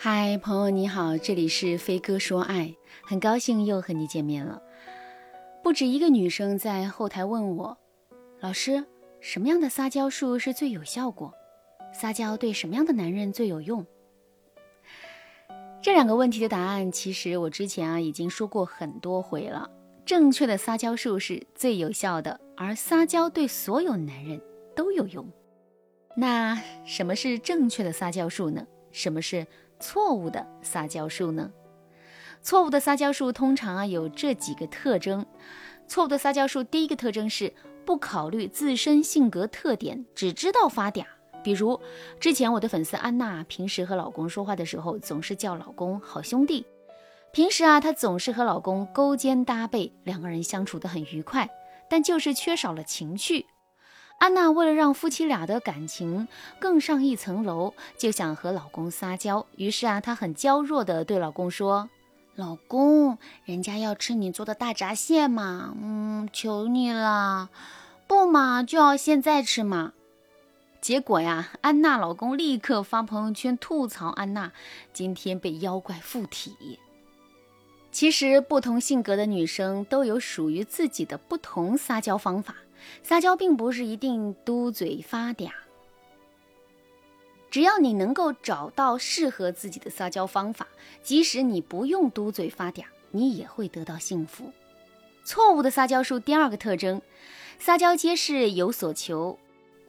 嗨，朋友你好，这里是飞哥说爱，很高兴又和你见面了。不止一个女生在后台问我，老师，什么样的撒娇术是最有效果？撒娇对什么样的男人最有用？这两个问题的答案，其实我之前啊已经说过很多回了。正确的撒娇术是最有效的，而撒娇对所有男人都有用。那什么是正确的撒娇术呢？什么是？错误的撒娇术呢？错误的撒娇术通常啊有这几个特征。错误的撒娇术第一个特征是不考虑自身性格特点，只知道发嗲。比如之前我的粉丝安娜，平时和老公说话的时候总是叫老公好兄弟。平时啊她总是和老公勾肩搭背，两个人相处的很愉快，但就是缺少了情趣。安娜为了让夫妻俩的感情更上一层楼，就想和老公撒娇。于是啊，她很娇弱地对老公说：“老公，人家要吃你做的大闸蟹嘛，嗯，求你了，不嘛就要现在吃嘛。”结果呀，安娜老公立刻发朋友圈吐槽安娜今天被妖怪附体。其实，不同性格的女生都有属于自己的不同撒娇方法。撒娇并不是一定嘟嘴发嗲，只要你能够找到适合自己的撒娇方法，即使你不用嘟嘴发嗲，你也会得到幸福。错误的撒娇术第二个特征，撒娇皆是有所求。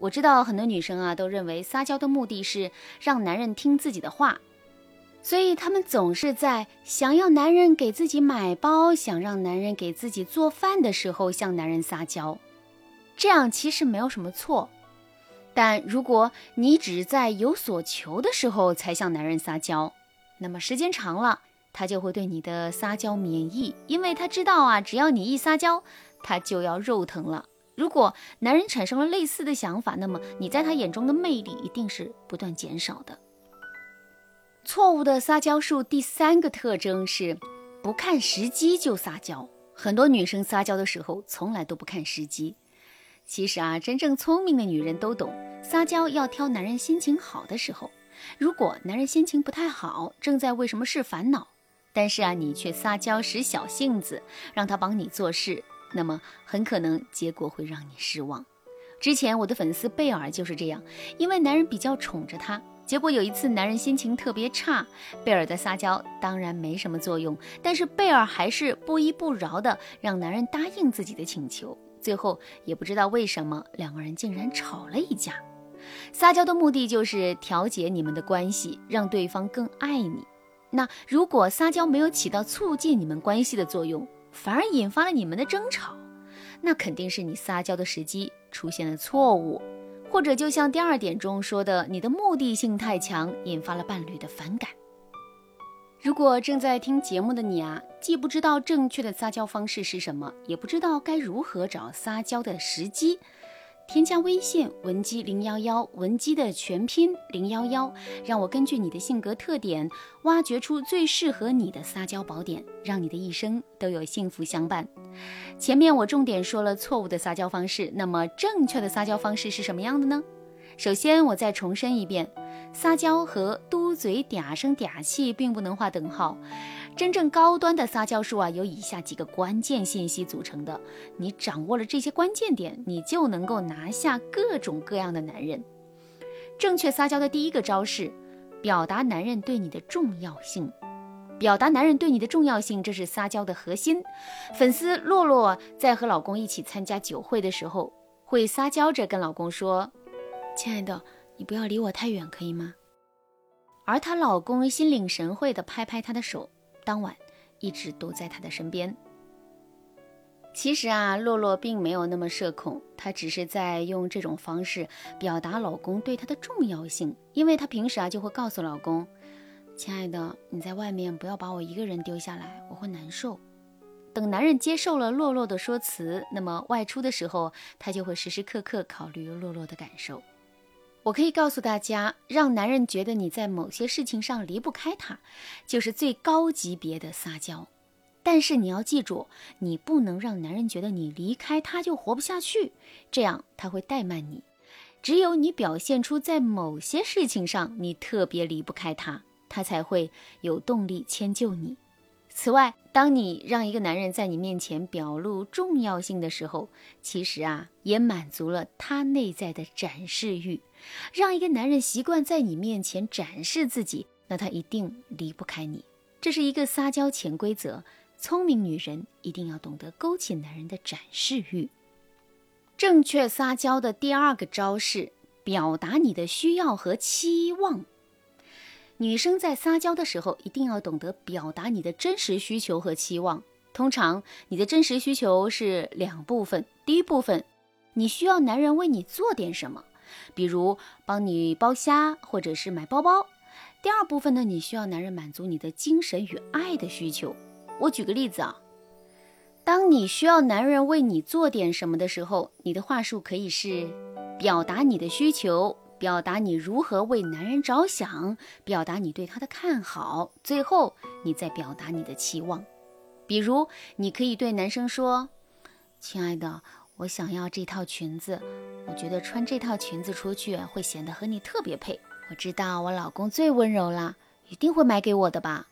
我知道很多女生啊都认为撒娇的目的是让男人听自己的话，所以她们总是在想要男人给自己买包、想让男人给自己做饭的时候向男人撒娇。这样其实没有什么错，但如果你只在有所求的时候才向男人撒娇，那么时间长了，他就会对你的撒娇免疫，因为他知道啊，只要你一撒娇，他就要肉疼了。如果男人产生了类似的想法，那么你在他眼中的魅力一定是不断减少的。错误的撒娇术第三个特征是不看时机就撒娇，很多女生撒娇的时候从来都不看时机。其实啊，真正聪明的女人都懂，撒娇要挑男人心情好的时候。如果男人心情不太好，正在为什么事烦恼，但是啊，你却撒娇使小性子，让他帮你做事，那么很可能结果会让你失望。之前我的粉丝贝尔就是这样，因为男人比较宠着她，结果有一次男人心情特别差，贝尔的撒娇当然没什么作用，但是贝尔还是不依不饶的让男人答应自己的请求。最后也不知道为什么两个人竟然吵了一架。撒娇的目的就是调节你们的关系，让对方更爱你。那如果撒娇没有起到促进你们关系的作用，反而引发了你们的争吵，那肯定是你撒娇的时机出现了错误，或者就像第二点中说的，你的目的性太强，引发了伴侣的反感。如果正在听节目的你啊，既不知道正确的撒娇方式是什么，也不知道该如何找撒娇的时机，添加微信文姬零幺幺，文姬的全拼零幺幺，让我根据你的性格特点，挖掘出最适合你的撒娇宝典，让你的一生都有幸福相伴。前面我重点说了错误的撒娇方式，那么正确的撒娇方式是什么样的呢？首先，我再重申一遍，撒娇和嘟嘴嗲声嗲气并不能划等号。真正高端的撒娇术啊，由以下几个关键信息组成的。你掌握了这些关键点，你就能够拿下各种各样的男人。正确撒娇的第一个招式，表达男人对你的重要性。表达男人对你的重要性，这是撒娇的核心。粉丝洛洛在和老公一起参加酒会的时候，会撒娇着跟老公说。亲爱的，你不要离我太远，可以吗？而她老公心领神会的拍拍她的手，当晚一直都在她的身边。其实啊，洛洛并没有那么社恐，她只是在用这种方式表达老公对她的重要性。因为她平时啊就会告诉老公：“亲爱的，你在外面不要把我一个人丢下来，我会难受。”等男人接受了洛洛的说辞，那么外出的时候，他就会时时刻刻考虑洛洛的感受。我可以告诉大家，让男人觉得你在某些事情上离不开他，就是最高级别的撒娇。但是你要记住，你不能让男人觉得你离开他就活不下去，这样他会怠慢你。只有你表现出在某些事情上你特别离不开他，他才会有动力迁就你。此外，当你让一个男人在你面前表露重要性的时候，其实啊，也满足了他内在的展示欲。让一个男人习惯在你面前展示自己，那他一定离不开你。这是一个撒娇潜规则。聪明女人一定要懂得勾起男人的展示欲。正确撒娇的第二个招式，表达你的需要和期望。女生在撒娇的时候，一定要懂得表达你的真实需求和期望。通常，你的真实需求是两部分。第一部分，你需要男人为你做点什么，比如帮你剥虾或者是买包包。第二部分呢，你需要男人满足你的精神与爱的需求。我举个例子啊，当你需要男人为你做点什么的时候，你的话术可以是表达你的需求。表达你如何为男人着想，表达你对他的看好，最后你再表达你的期望。比如，你可以对男生说：“亲爱的，我想要这套裙子，我觉得穿这套裙子出去会显得和你特别配。我知道我老公最温柔了，一定会买给我的吧。”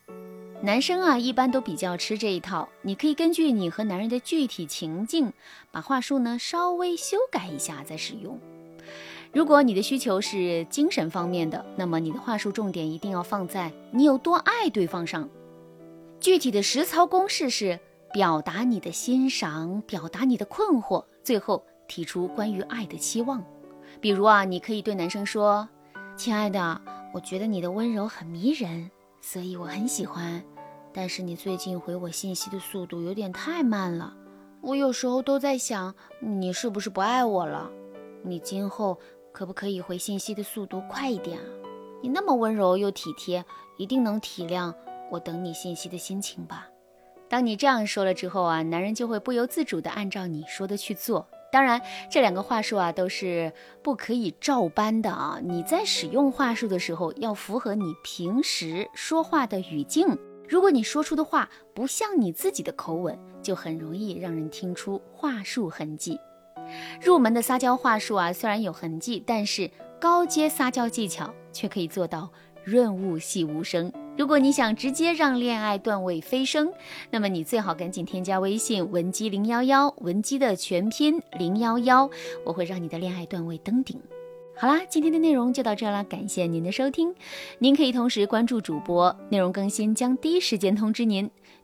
男生啊，一般都比较吃这一套。你可以根据你和男人的具体情境，把话术呢稍微修改一下再使用。如果你的需求是精神方面的，那么你的话术重点一定要放在你有多爱对方上。具体的实操公式是表达你的欣赏，表达你的困惑，最后提出关于爱的期望。比如啊，你可以对男生说：“亲爱的，我觉得你的温柔很迷人，所以我很喜欢。但是你最近回我信息的速度有点太慢了，我有时候都在想，你是不是不爱我了？你今后……”可不可以回信息的速度快一点啊？你那么温柔又体贴，一定能体谅我等你信息的心情吧？当你这样说了之后啊，男人就会不由自主地按照你说的去做。当然，这两个话术啊都是不可以照搬的啊。你在使用话术的时候，要符合你平时说话的语境。如果你说出的话不像你自己的口吻，就很容易让人听出话术痕迹。入门的撒娇话术啊，虽然有痕迹，但是高阶撒娇技巧却可以做到润物细无声。如果你想直接让恋爱段位飞升，那么你最好赶紧添加微信文姬零幺幺，文姬的全拼零幺幺，我会让你的恋爱段位登顶。好啦，今天的内容就到这了，感谢您的收听。您可以同时关注主播，内容更新将第一时间通知您。